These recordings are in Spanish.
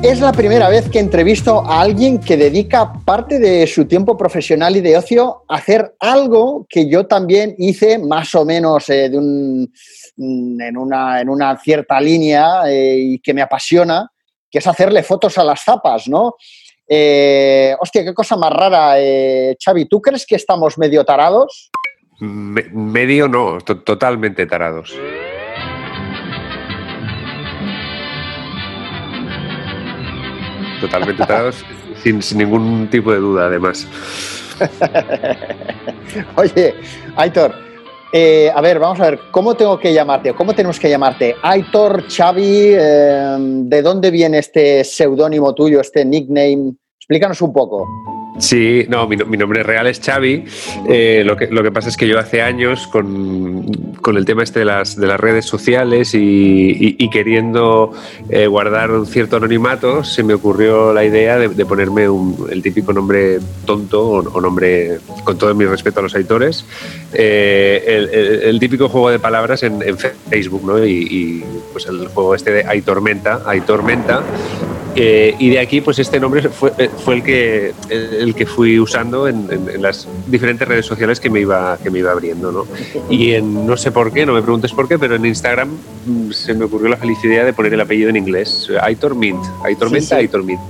Es la primera vez que entrevisto a alguien que dedica parte de su tiempo profesional y de ocio a hacer algo que yo también hice más o menos eh, de un, mm, en, una, en, una, cierta línea eh, y que me apasiona, que es hacerle fotos a las zapas, ¿no? Eh, hostia, qué cosa más rara, Xavi. ¿Tú crees que estamos medio tarados? medio no, totalmente tarados. Totalmente tarados, sin, ningún tipo de duda, además. Oye, Aitor, eh, a ver, vamos a ver, ¿cómo tengo que llamarte? ¿Cómo tenemos que llamarte? Aitor, Xavi, eh, ¿de dónde viene este seudónimo tuyo, este nickname? Explícanos un poco. Sí, no, mi, nombre real es Xavi. Eh, lo, que, lo que pasa es que yo hace años, con, el tema este de las, de las redes sociales y, queriendo eh, guardar un cierto anonimato, se me ocurrió la idea de, ponerme el típico nombre tonto o, nombre, con todo mi respeto a los editores, eh, el, típico juego de palabras en, Facebook, ¿no? Y, pues el juego este de Aitormenta, Aitormenta. y de aquí, pues este nombre fue, fue el que el que fui usando en, las diferentes redes sociales que me iba, que me iba abriendo. ¿no? Y en, no sé por qué, no me preguntes por qué, pero en Instagram mm, se me ocurrió la felicidad de poner el apellido en inglés, Aitor Mint, Aitor Menta, Aitor Mint.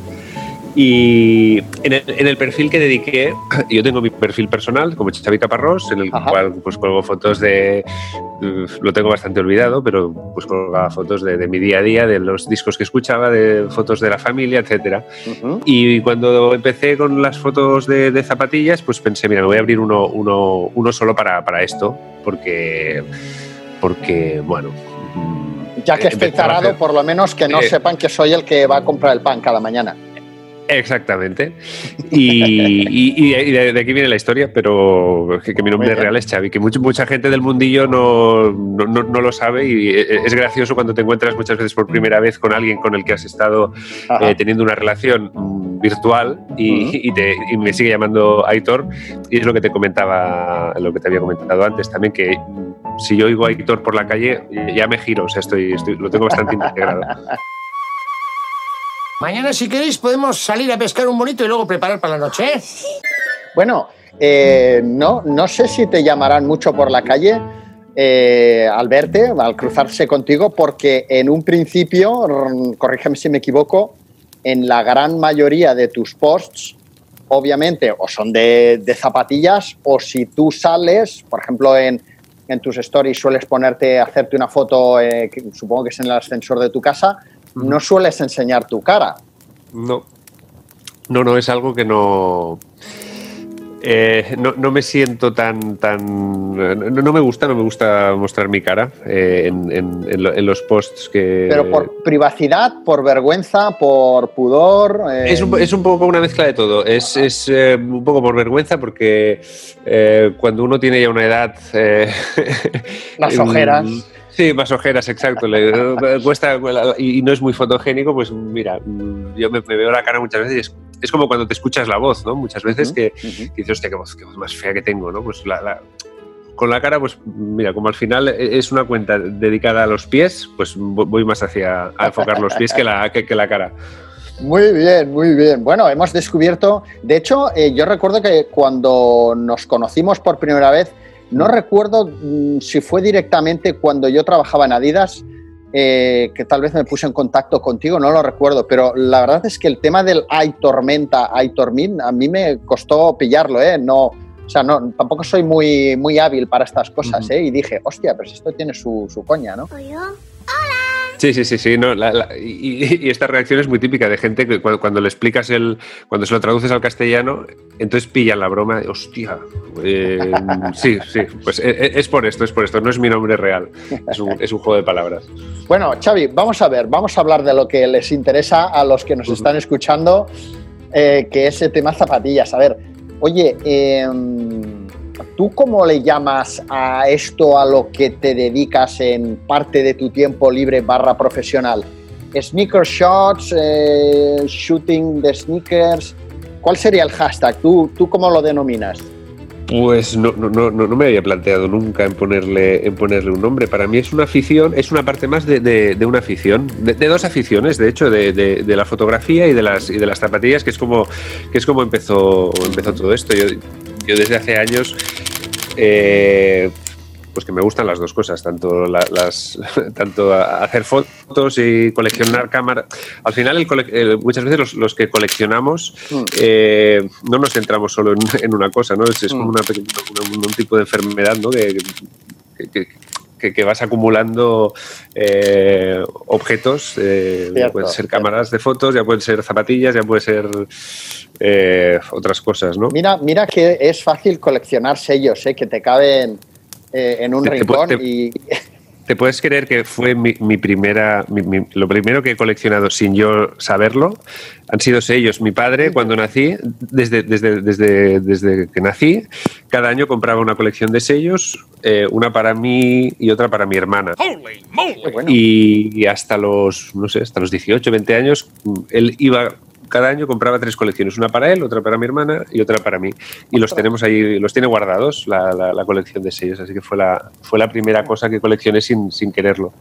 Y en el, perfil que dediqué, yo tengo mi perfil personal como Xavi Caparrós, en el cual pues colgo fotos de, lo tengo bastante olvidado, pero pues colgaba fotos de, mi día a día, de los discos que escuchaba, de fotos de la familia, etc. Y cuando empecé con las fotos de, zapatillas, pues pensé, mira, me voy a abrir uno, uno, uno solo para, para esto, porque, porque bueno, ya que esté tarado, por lo menos que no sepan que soy el que va a comprar el pan cada mañana. Exactamente. Y, de, aquí viene la historia, pero que, mi nombre real es Xavi, que mucha, mucha gente del mundillo no, no, lo sabe y e, es gracioso cuando te encuentras muchas veces por primera vez con alguien con el que has estado eh, teniendo una relación mm, virtual y, te, me sigue llamando Aitor y es lo que te comentaba, lo que te había comentado antes también, que si yo oigo a Aitor por la calle ya me giro, o sea, estoy, estoy lo tengo bastante integrado. Mañana, si queréis, podemos salir a pescar un bonito y luego preparar para la noche. ¿eh? Bueno, eh, no, no sé si te llamarán mucho por la calle eh, al verte, al cruzarse contigo, porque en un principio, corrígeme si me equivoco, en la gran mayoría de tus posts, obviamente, o son de, zapatillas, o si tú sales, por ejemplo, en, en tus stories sueles ponerte, hacerte una foto, que supongo que es en el ascensor de tu casa, no sueles enseñar tu cara. No. No, no, es algo que no. Eh, no, me siento tan. tan no, me gusta, no me gusta mostrar mi cara eh, en, los posts que. Pero por privacidad, por vergüenza, por pudor. Eh. Es, un, poco una mezcla de todo. Es, es un poco por vergüenza porque cuando uno tiene ya una edad. Las ojeras. Sí, más ojeras, exacto. Le, cuesta y no es muy fotogénico, pues mira, yo me, veo la cara muchas veces y es, como cuando te escuchas la voz, ¿no? Muchas veces que, dices, hostia, qué voz, qué voz más fea que tengo, ¿no? Pues con la cara, pues mira, como al final es una cuenta dedicada a los pies, pues voy más hacia a enfocar los pies que la, que, la cara. Muy bien, muy bien. Bueno, hemos descubierto, de hecho, eh, yo recuerdo que cuando nos conocimos por primera vez, no recuerdo mm, si fue directamente cuando yo trabajaba en Adidas, eh, que tal vez me puse en contacto contigo, no lo recuerdo, pero la verdad es que el tema del hay tormenta, hay tormin, a mí me costó pillarlo, ¿eh? No, o sea, no, tampoco soy muy, muy hábil para estas cosas, ¿eh? Y dije, hostia, pero esto tiene su, su coña, ¿no? ¡Hola! Sí, sí, sí, sí. No, y, esta reacción es muy típica de gente que cuando, le explicas el. cuando se lo traduces al castellano, entonces pillan la broma de hostia. Eh, sí, sí, pues eh, eh, es, por esto, es por esto. No es mi nombre real. Es un, es un, juego de palabras. Bueno, Xavi, vamos a ver, vamos a hablar de lo que les interesa a los que nos están escuchando, que es el tema zapatillas. A ver, Oye, em, ¿tú cómo le llamas a esto a lo que te dedicas en parte de tu tiempo libre barra profesional? ¿Sneaker shots? Eh, ¿Shooting de sneakers? ¿Cuál sería el hashtag? ¿Tú, tú cómo lo denominas? Pues no, no, no, no me había planteado nunca en ponerle, en ponerle un nombre. Para mí es una afición, es una parte más de, de, una afición, de, dos aficiones, de hecho, de, la fotografía y de las, y de las zapatillas, que es como, que es como empezó, empezó todo esto. Yo, yo desde hace años eh, pues que me gustan las dos cosas, tanto, las, tanto hacer fotos y coleccionar cámaras. Al final, muchas veces los, que coleccionamos mm. eh, no nos centramos solo en, una cosa, ¿no? Es, como mm. un tipo de enfermedad, ¿no? que, vas acumulando eh, objetos, eh, ya pueden ser cámaras de fotos, ya pueden ser zapatillas, ya pueden ser otras cosas, ¿no? Mira, mira que es fácil coleccionar sellos, ¿eh? que te caben eh, en un rincón y... ¿Te puedes creer que fue mi, primera, lo primero que he coleccionado sin yo saberlo? Han sido sellos. Mi padre, cuando nací, desde, desde, desde, desde que nací, cada año compraba una colección de sellos, eh, una para mí y otra para mi hermana. Y, y, hasta los, no sé, hasta los 18, 20 años, él iba cada año compraba tres colecciones, una para él, otra para mi hermana y otra para mí. Y los tenemos ahí, los tiene guardados, la, colección de sellos, así que fue la, fue la primera cosa que coleccioné sin, sin quererlo.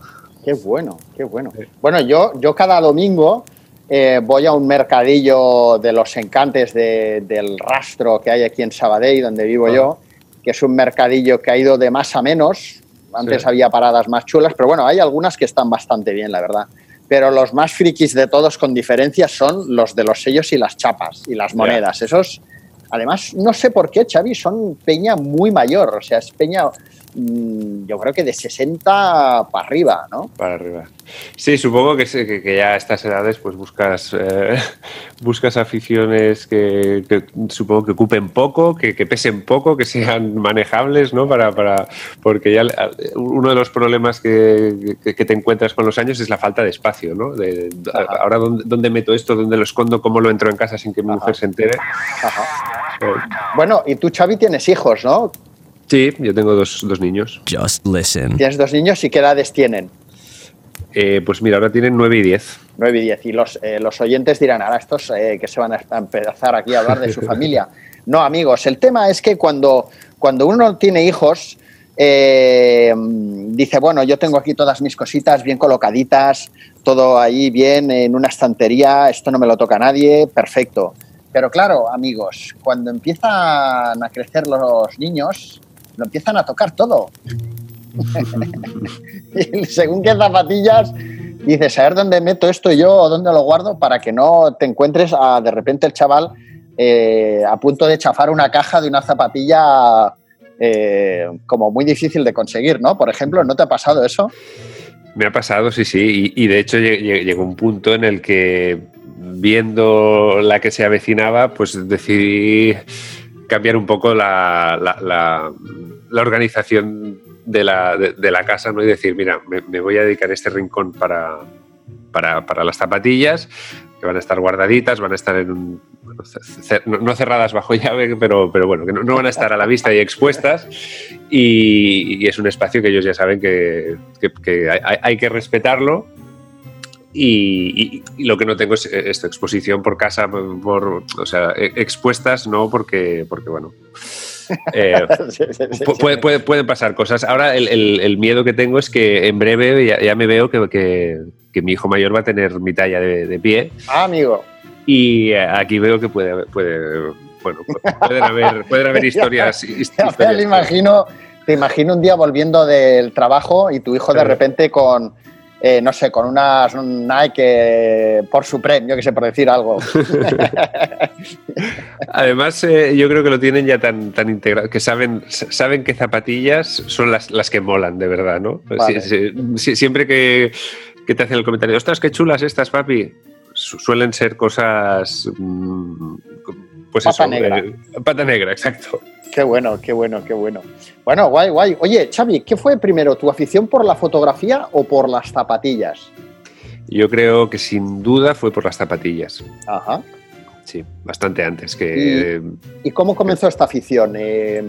Qué bueno, qué bueno. Bueno, yo, yo cada domingo eh, voy a un mercadillo de los encantes del rastro que hay aquí en Sabadell, donde vivo yo, que es un mercadillo que ha ido de más a menos. Antes había paradas más chulas, pero bueno, hay algunas que están bastante bien, la verdad pero los más frikis de todos con diferencia son los de los sellos y las chapas y las monedas. Esos, además, no sé por qué, Xavi, son peña muy mayor, o sea, es peña yo creo que de 60 para arriba, ¿no? Para arriba. Sí, supongo que, que, ya a estas edades pues buscas, eh, buscas aficiones que, supongo que ocupen poco, que, pesen poco, que sean manejables, ¿no? Para, para, porque ya uno de los problemas que, te encuentras con los años es la falta de espacio, ¿no? De, ahora, ¿dónde, meto esto? ¿Dónde lo escondo? ¿Cómo lo entro en casa sin que mi mujer se entere? Bueno, y tú, Xavi, tienes hijos, ¿no? Sí, yo tengo dos, niños. Just listen. Tienes dos niños y qué edades tienen. Eh, pues mira, ahora tienen 9 y 10. 9 y 10. Y los, eh, los oyentes dirán, ahora estos eh, que se van a empezar aquí a hablar de su familia. No, amigos, el tema es que cuando, cuando uno tiene hijos, dice, bueno, yo tengo aquí todas mis cositas bien colocaditas, todo ahí bien en una estantería, esto no me lo toca nadie, perfecto. Pero claro, amigos, cuando empiezan a crecer los niños, lo empiezan a tocar todo. y según qué zapatillas, dices, a ver dónde meto esto yo o dónde lo guardo para que no te encuentres a, de repente el chaval eh, a punto de chafar una caja de una zapatilla eh, como muy difícil de conseguir, ¿no? Por ejemplo, ¿no te ha pasado eso? Me ha pasado, sí, sí. Y, de hecho llegó un punto en el que viendo la que se avecinaba, pues decidí cambiar un poco la, la, organización de la, de, la, casa ¿no? y decir, mira, me, voy a dedicar este rincón para, para, para, las zapatillas, que van a estar guardaditas, van a estar en un, no cerradas bajo llave, pero, pero bueno, que no, van a estar a la vista y expuestas. Y, es un espacio que ellos ya saben que, que, hay, hay, que respetarlo y, lo que no tengo es esta exposición por casa, por, o sea, e, expuestas, no porque, porque bueno. Eh, pueden pasar cosas. Ahora el, miedo que tengo es que en breve ya, me veo que, mi hijo mayor va a tener mi talla de, pie. Ah, amigo. Y eh, aquí veo que puede, puede bueno, pueden haber, pueden haber historias. te, imagino, te imagino un día volviendo del trabajo y tu hijo de repente con eh, no sé, con unas Nike por Supreme, yo que sé, por decir algo. Además, eh, yo creo que lo tienen ya tan, tan integrado, que saben, saben que zapatillas son las, las que molan, de verdad, ¿no? siempre que, te hacen el comentario, ostras, qué chulas estas, papi, suelen ser cosas... Mm, pues pata negra. Eh, pata negra, exacto. Qué bueno, qué bueno, qué bueno. Bueno, guay, guay. Oye, Xavi, ¿qué fue primero, tu afición por la fotografía o por las zapatillas? Yo creo que sin duda fue por las zapatillas. Ajá. sí, bastante antes que... ¿Y, cómo comenzó esta afición? Eh,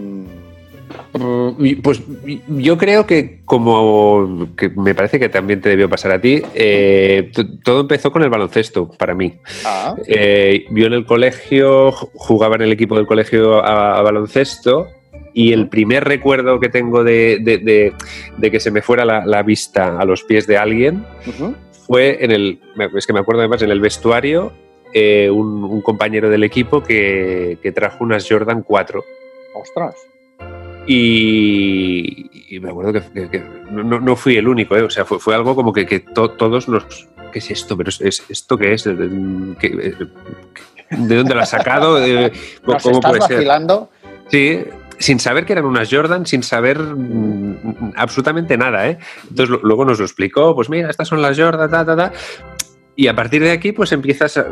pues yo creo que como que me parece que también te debió pasar a ti, eh, todo empezó con el baloncesto para mí. Ah. Eh, yo en el colegio jugaba en el equipo del colegio a, baloncesto y el primer recuerdo que tengo de, que se me fuera la, vista a los pies de alguien fue en el, es que me acuerdo además en el vestuario, eh, un, compañero del equipo que, que trajo unas Jordan 4. Ostras. Y, me acuerdo que, no, fui el único, ¿eh? o sea, fue, algo como que, todos nos... ¿Qué es esto? ¿Pero es, esto qué es? ¿De, dónde lo has sacado? ¿Cómo puede vacilando? Sí, sin saber que eran unas Jordan, sin saber mm, absolutamente nada, ¿eh? Entonces luego nos lo explicó, pues mira, estas son las Jordan, ta, ta, ta. Y a partir de aquí, pues empiezas a,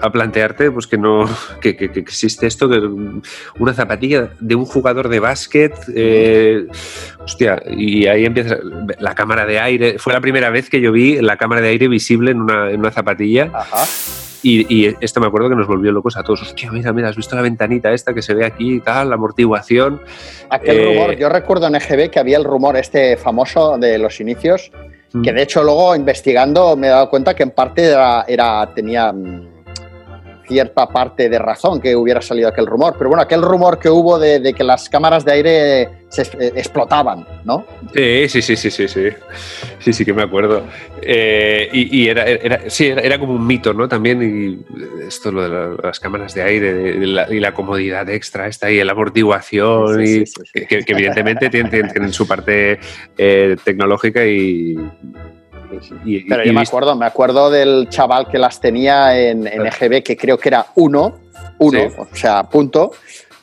a plantearte pues que no que, existe esto que una zapatilla de un jugador de básquet eh, hostia y ahí empieza la cámara de aire fue la primera vez que yo vi la cámara de aire visible en una, en una zapatilla Y, esto me acuerdo que nos volvió locos a todos. Hostia, mira, mira, has visto la ventanita esta que se ve aquí y tal, la amortiguación. Aquel eh, rumor, yo recuerdo en EGB que había el rumor este famoso de los inicios, que mm. de hecho luego investigando me he dado cuenta que en parte era, era tenía mm, cierta parte de razón que hubiera salido aquel rumor. Pero bueno, aquel rumor que hubo de, que las cámaras de aire se eh, explotaban, ¿no? Sí, sí, sí, sí, sí, sí. Sí, sí que me acuerdo. Eh, y, era, era, sí, era, como un mito, ¿no? También y esto, lo de las cámaras de aire y la comodidad extra está ahí, la amortiguación, y, que, evidentemente tienen, su parte eh, tecnológica y pero yo me acuerdo, me acuerdo del chaval que las tenía en, EGB, que creo que era uno, uno, o sea, punto,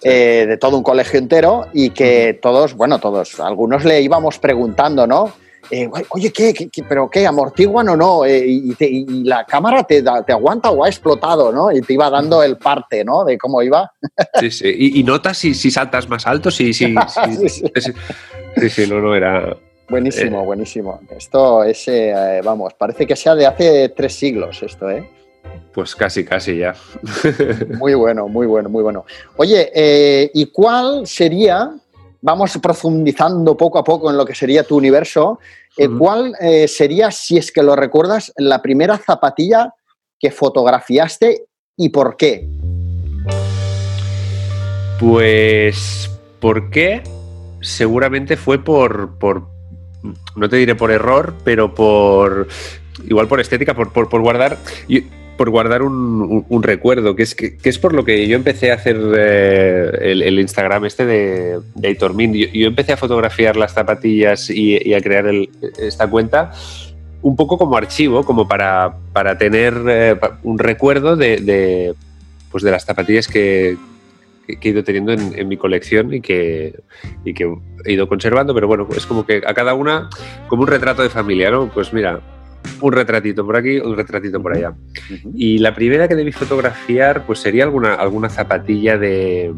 eh, de todo un colegio entero, y que todos, bueno, todos, algunos le íbamos preguntando, ¿no? Eh, oye, ¿qué, pero qué? ¿Amortiguan o no? Eh, y, la cámara te, te, aguanta o ha explotado, ¿no? Y te iba dando el parte, ¿no? De cómo iba. Sí, sí. Y, notas si, si, saltas más alto, si, si, sí, sí, sí, no, no, era, Buenísimo, eh. buenísimo. Esto es, eh, vamos, parece que sea de hace tres siglos esto, ¿eh? Pues casi, casi ya. muy bueno, muy bueno, muy bueno. Oye, eh, ¿y cuál sería, vamos profundizando poco a poco en lo que sería tu universo, cuál sería, si es que lo recuerdas, la primera zapatilla que fotografiaste y por qué? Pues, ¿por qué? Seguramente fue por, por no te diré por error, pero por igual por estética, por, guardar por guardar un, recuerdo, que es, que, es por lo que yo empecé a hacer eh, el, Instagram este de, de Yo, empecé a fotografiar las zapatillas y, a crear esta cuenta un poco como archivo, como para, para tener eh, un recuerdo de, pues de las zapatillas que, que he ido teniendo en, mi colección y que, y que he ido conservando, pero bueno, es como que a cada una, como un retrato de familia, ¿no? Pues mira, un retratito por aquí, un retratito por allá. Y la primera que debí fotografiar, pues sería alguna, alguna zapatilla de,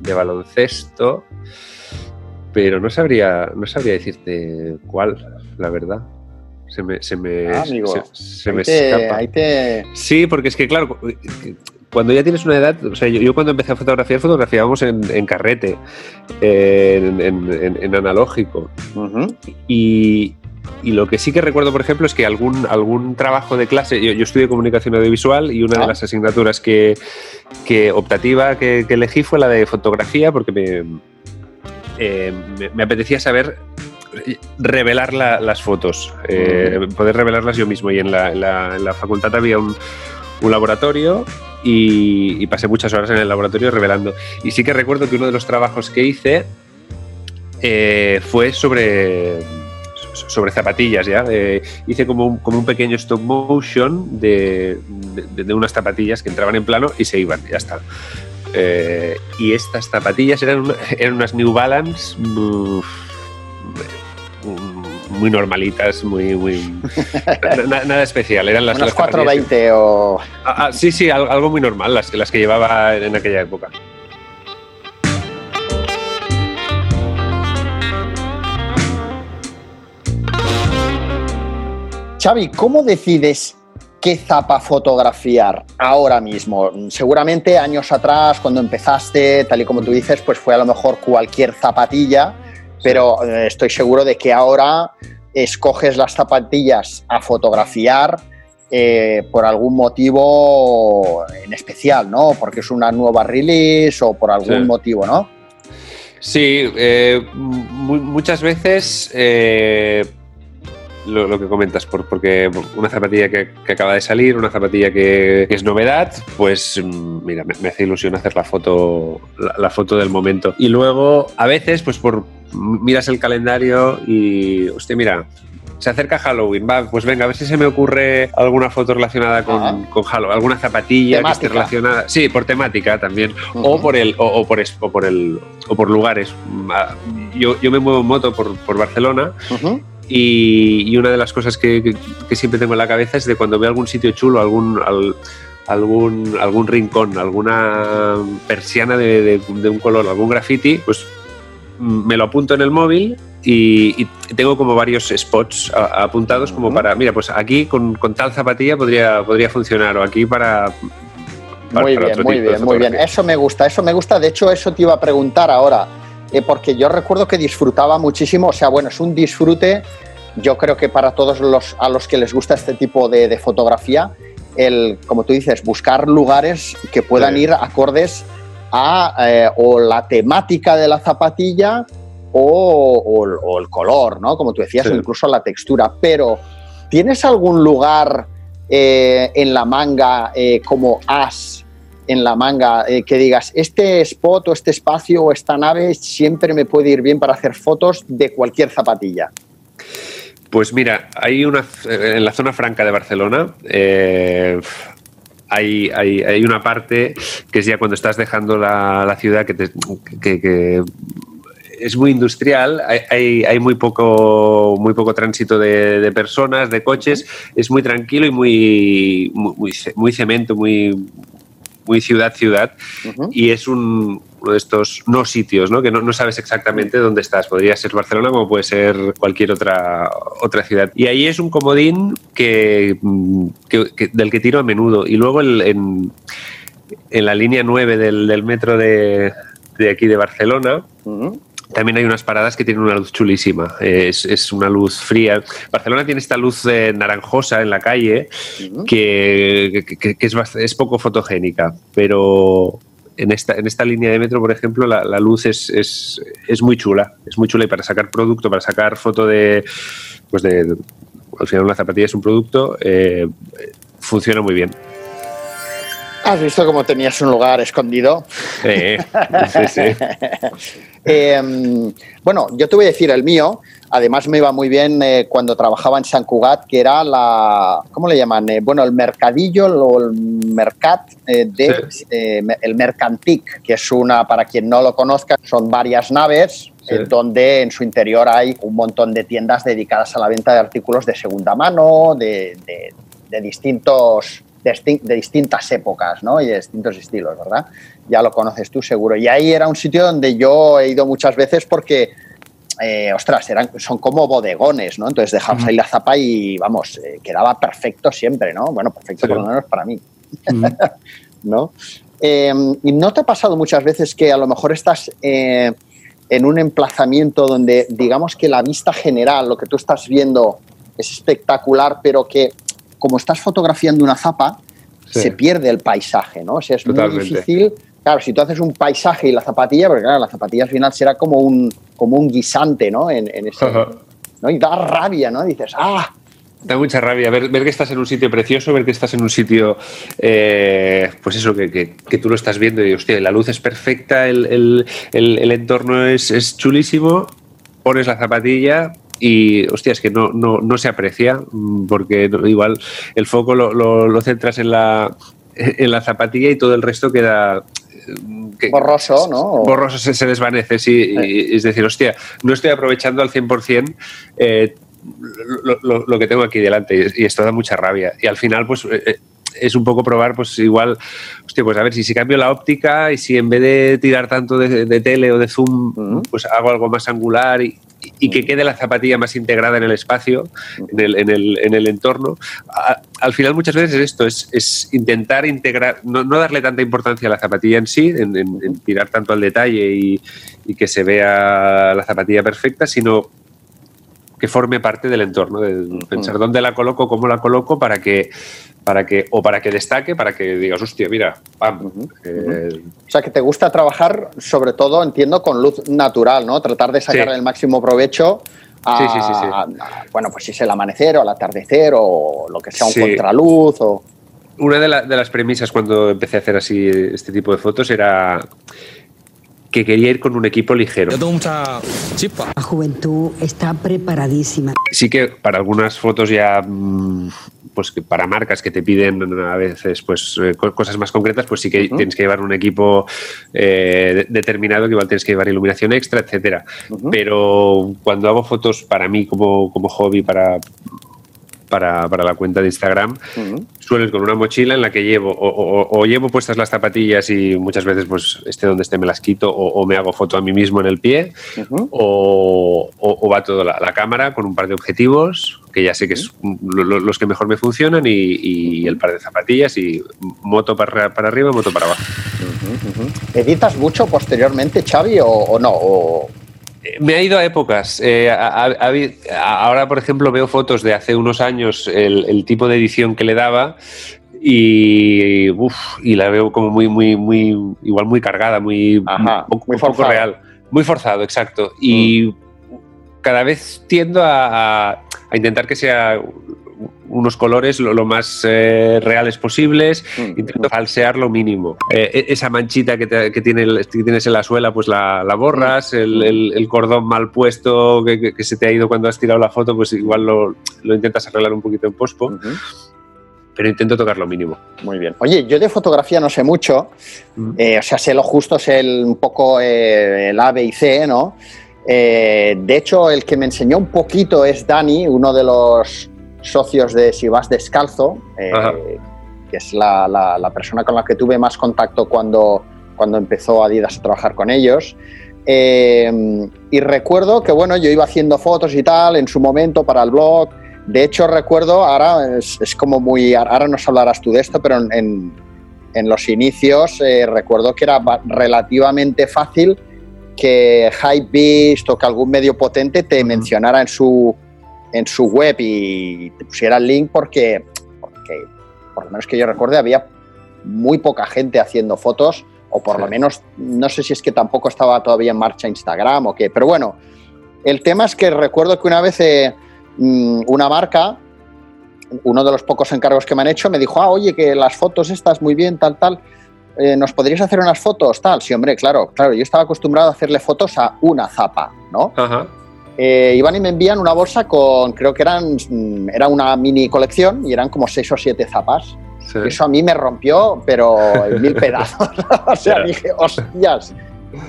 de baloncesto, pero no sabría, no sabría decirte cuál, la verdad. Se me, se me, ah, se, me escapa. Sí, porque es que, claro, cuando ya tienes una edad, o sea, yo, cuando empecé a fotografiar, fotografiábamos en, carrete, en, analógico. y, lo que sí que recuerdo, por ejemplo, es que algún, algún trabajo de clase, yo, estudié comunicación audiovisual y una de ah. las asignaturas que, optativa que, elegí fue la de fotografía porque me, eh, me, apetecía saber revelar las fotos, eh, poder revelarlas yo mismo. Y en la, en la facultad había un, un laboratorio y, pasé muchas horas en el laboratorio revelando. Y sí que recuerdo que uno de los trabajos que hice eh, fue sobre, sobre zapatillas, ¿ya? Eh, hice como un, como un pequeño stop motion de, de, unas zapatillas que entraban en plano y se iban, ya está. Eh, y estas zapatillas eran, eran unas New Balance muy normalitas, muy, muy nada, especial. Eran las, las 420 o. Ah, ah, sí, sí, algo muy normal, las, las que llevaba en aquella época. Xavi, ¿cómo decides qué zapa fotografiar ahora mismo. Seguramente años atrás, cuando empezaste, tal y como tú dices, pues fue a lo mejor cualquier zapatilla, pero eh, estoy seguro de que ahora escoges las zapatillas a fotografiar eh, por algún motivo en especial, ¿no? Porque es una nueva release o por algún Sí. motivo, ¿no? Sí, eh, mu- muchas veces eh, lo, lo que comentas, por- porque una zapatilla que, que acaba de salir, una zapatilla que, que es novedad, pues mm, mira, me, me hace ilusión hacer la foto, la, la foto del momento. Y luego, a veces, pues por miras el calendario y, hostia, mira. Se acerca Halloween, va, pues venga, a ver si se me ocurre alguna foto relacionada con, con Halloween, alguna zapatilla que esté relacionada. Sí, por temática también o por el o, o por o por el o por lugares Mm, yo, yo me muevo en moto por, por Barcelona Ujú. Y, y una de las cosas que, que- que siempre tengo en la cabeza es de cuando veo algún sitio chulo algún al- algún algún rincón alguna persiana de, de- de un color algún graffiti pues mm, me lo apunto en el móvil y, y tengo como varios spots a- apuntados como para mira pues aquí con, con tal zapatilla podría podría funcionar o aquí para para- Muy para bien, otro muy tipo bien, muy bien. Eso me gusta, eso me gusta. De hecho, eso te iba a preguntar ahora, eh, porque yo recuerdo que disfrutaba muchísimo. O sea, bueno, es un disfrute. Yo creo que para todos los a los que les gusta este tipo de, de fotografía, el, como tú dices, buscar lugares que puedan Sí. ir acordes a eh, o la temática de la zapatilla o, o el- o el color, ¿no? Como tú decías, Sí. o incluso la textura. Pero, ¿tienes algún lugar eh, en la manga eh, como as en la manga eh, que digas, este spot o este espacio o esta nave siempre me puede ir bien para hacer fotos de cualquier zapatilla? Pues mira, hay una en la zona franca de Barcelona. eh, hay, hay- hay una parte que es ya cuando estás dejando la, la ciudad que, te- que- es muy industrial, hay, hay- hay muy, poco, muy poco tránsito de, de personas, de coches, es muy tranquilo y muy, muy, muy cemento, muy, muy ciudad-ciudad y es un, uno de estos no sitios, ¿no? que no, no sabes exactamente dónde estás. Podría ser Barcelona como puede ser cualquier otra, otra ciudad. Y ahí es un comodín que, mm, que- que- del que tiro a menudo. Y luego el- en, en la línea 9 del, del metro de, de aquí de Barcelona. También hay unas paradas que tienen una luz chulísima. Es, es una luz fría. Barcelona tiene esta luz eh, naranjosa en la calle que, que- que es, es poco fotogénica, pero en esta, en esta línea de metro, por ejemplo, la, la luz es, es, es muy chula. Es muy chula y para sacar producto, para sacar foto de. Pues de. Al final, una zapatilla es un producto, eh, funciona muy bien. ¿Has visto cómo tenías un lugar escondido? Eh, sí, sí. Eh, bueno, yo te voy a decir el mío. Además me iba muy bien eh, cuando trabajaba en San Cugat, que era la, ¿cómo le llaman? Eh, bueno, el mercadillo o el mercat eh, de eh, el Mercantic, que es una, para quien no lo conozca, son varias naves Sí. eh, donde en su interior hay un montón de tiendas dedicadas a la venta de artículos de segunda mano, de, de- de distintos de, distintas épocas ¿no? y de distintos estilos, ¿verdad? Ya lo conoces tú seguro. Y ahí era un sitio donde yo he ido muchas veces porque, eh, ostras, eran, son como bodegones, ¿no? Entonces dejabas ahí la zapa y, vamos, eh, quedaba perfecto siempre, ¿no? Bueno, perfecto Sí. por lo menos para mí, ¿no? Eh, ¿Y no te ha pasado muchas veces que a lo mejor estás eh, en un emplazamiento donde digamos que la vista general, lo que tú estás viendo es espectacular, pero que como estás fotografiando una zapa, Sí. se pierde el paisaje, ¿no? O sea, es Totalmente. muy difícil. Claro, si tú haces un paisaje y la zapatilla, porque claro, la zapatilla al final será como un, como un guisante, ¿no? En, en ese. ¿no? Y da rabia, ¿no? Dices, ¡ah! Da mucha rabia ver, ver que estás en un sitio precioso, ver que estás en un sitio, eh, pues eso, que, que- que tú lo estás viendo y, hostia, la luz es perfecta, el, el- el- el entorno es, es chulísimo, pones la zapatilla y, hostia, es que no, no, no se aprecia, mm, porque igual el foco lo, lo- lo centras en la, en la zapatilla y todo el resto queda... que- Borroso, ¿no? Borroso se, se desvanece, sí. y- es decir, hostia, no estoy aprovechando al 100% eh, lo, lo- lo que tengo aquí delante y, esto da mucha rabia. Y al final, pues eh, eh, es un poco probar, pues igual, hostia, pues a ver si, si cambio la óptica y si en vez de tirar tanto de, de tele o de zoom, pues hago algo más angular y, y que quede la zapatilla más integrada en el espacio, en el, en el, en el entorno. al final muchas veces es esto, es, es intentar integrar, no, no, darle tanta importancia a la zapatilla en sí, en, en tirar tanto al detalle y, y, que se vea la zapatilla perfecta, sino que forme parte del entorno, de pensar dónde la coloco, cómo la coloco para que para que o para que destaque, para que digas, hostia, mira, pam. Eh, o sea, que te gusta trabajar sobre todo, entiendo, con luz natural, ¿no? Tratar de sacar el máximo provecho a, sí, sí, sí, bueno, pues si es el amanecer o el atardecer o lo que sea, un contraluz o... Una de, de las premisas cuando empecé a hacer así este tipo de fotos era que quería ir con un equipo ligero. Yo tengo mucha chispa. La juventud está preparadísima. Sí que para algunas fotos ya, mm, pues que para marcas que te piden a veces pues eh, cosas más concretas, pues sí que tienes que llevar un equipo eh, determinado, que igual tienes que llevar iluminación extra, etcétera. Pero cuando hago fotos para mí como, como hobby, para para, para la cuenta de Instagram, suelo ir con una mochila en la que llevo o, llevo puestas las zapatillas y muchas veces pues esté donde esté me las quito o, me hago foto a mí mismo en el pie o, va toda la, cámara con un par de objetivos que ya sé que es los que mejor me funcionan y, el par de zapatillas y moto para, para arriba, moto para abajo. ¿Editas mucho posteriormente, Xavi, o, no? Me ha ido a épocas. Eh, ahora, por ejemplo, veo fotos de hace unos años, el, tipo de edición que le daba y, y la veo como muy, muy, muy, igual muy cargada, muy, muy poco real. Muy forzado, exacto. Y mm. cada vez tiendo a, a, intentar que sea unos colores lo, más eh, reales posibles, mm. intento falsear lo mínimo. Eh, e, esa manchita que, que, tienes en la suela, pues la, borras, mm. el, cordón mal puesto que, se te ha ido cuando has tirado la foto, pues igual lo, intentas arreglar un poquito en pospo. Pero intento tocar lo mínimo. Muy bien. Oye, yo de fotografía no sé mucho, mm. eh, o sea, sé lo justo, sé el, un poco el A, B y C, ¿no? de hecho, el que me enseñó un poquito es Dani, uno de los socios de Si vas descalzo, eh, que es la, persona con la que tuve más contacto cuando, cuando empezó Adidas a trabajar con ellos. Eh, y recuerdo que bueno, yo iba haciendo fotos y tal en su momento para el blog. De hecho, recuerdo, ahora es, como muy. Ahora nos hablarás tú de esto, pero en, en, los inicios eh, recuerdo que era relativamente fácil que Hypebeast o que algún medio potente te mencionara en su, en su web y te pusiera el link porque, porque, por lo menos que yo recuerde, había muy poca gente haciendo fotos, o por lo menos, no sé si es que tampoco estaba todavía en marcha Instagram o qué, pero bueno, el tema es que recuerdo que una vez eh, mm, una marca, uno de los pocos encargos que me han hecho, me dijo, ah, oye, que las fotos estas muy bien, tal, tal, eh, ¿nos podrías hacer unas fotos? Tal, sí, hombre, claro, claro, yo estaba acostumbrado a hacerle fotos a una zapa, ¿no? Ajá eh, iban y me envían una bolsa con, creo que eran, mm, era una mini colección y eran como seis o siete zapas. Eso a mí me rompió, pero en mil pedazos. o sea, dije, hostias,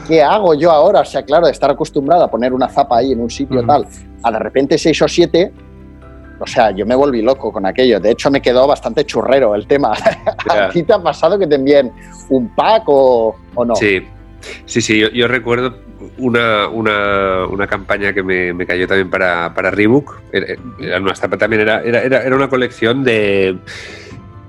¿qué hago yo ahora? O sea, claro, de estar acostumbrado a poner una zapa ahí en un sitio tal, a de repente seis o siete, o sea, yo me volví loco con aquello. De hecho, me quedó bastante churrero el tema. ¿A ti te ha pasado que te envíen un pack o, o no? Sí, sí, sí, yo recuerdo una, una, una, campaña que me, me, cayó también para, para Reebok. Era, una también era, era, era, una colección de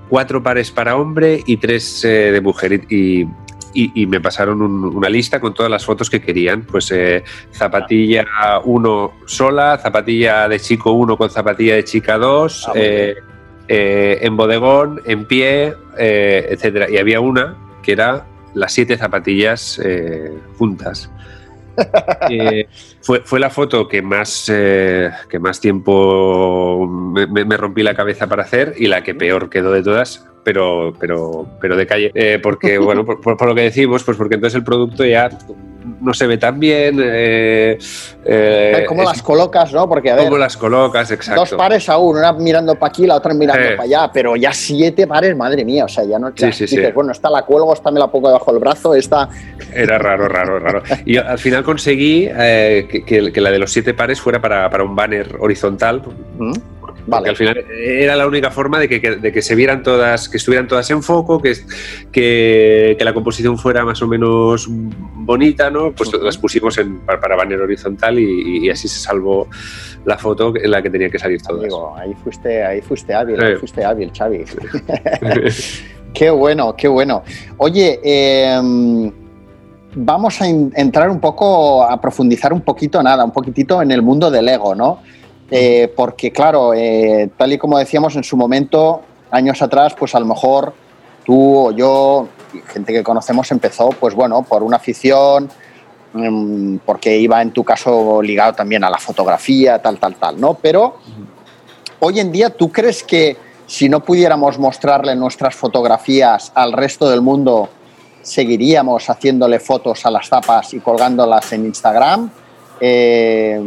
cuatro pares para hombre y tres eh, de mujer. Y, y, me pasaron una lista con todas las fotos que querían. Pues eh, zapatilla 1 sola, zapatilla de chico 1 con zapatilla de chica 2, ah, eh, en bodegón, en pie, etcétera. Y había una que era las siete zapatillas juntas. Eh, fue, fue, la foto que más, eh, que más tiempo me, rompí la cabeza para hacer y la que peor quedó de todas, pero, pero, pero de calle. Eh, porque, bueno, por, lo que decimos, pues porque entonces el producto ya no se ve tan bien. Eh, eh, ¿Cómo las colocas, no? Porque, a ver. ¿Cómo las colocas, exacto. Dos pares aún, una mirando para aquí, la otra mirando para allá, pero ya siete pares, madre mía, o sea, ya no. Sí, sí, sí. bueno, esta la cuelgo, esta me la pongo debajo del brazo, esta. Era raro, raro, raro. Y al final conseguí eh, que, la de los siete pares fuera para, para un banner horizontal. ¿Mm? Porque al final era la única forma de que, de que, se vieran todas, que estuvieran todas en foco, que, que, que la composición fuera más o menos bonita, ¿no? Pues las pusimos en, para, para banner horizontal y, así se salvó la foto en la que tenía que salir todas. ahí fuiste, ahí fuiste hábil, ahí fuiste hábil, Xavi. qué bueno, qué bueno. Oye, eh, vamos a entrar un poco, a profundizar un poquito, nada, un poquitito en el mundo del ego, ¿no? Eh, porque, claro, eh, tal y como decíamos en su momento, años atrás, pues a lo mejor tú o yo, gente que conocemos, empezó, pues bueno, por una afición, mm, porque iba en tu caso ligado también a la fotografía, tal, tal, tal, ¿no? Pero hoy en día, ¿tú crees que si no pudiéramos mostrarle nuestras fotografías al resto del mundo, seguiríamos haciéndole fotos a las tapas y colgándolas en Instagram. Eh,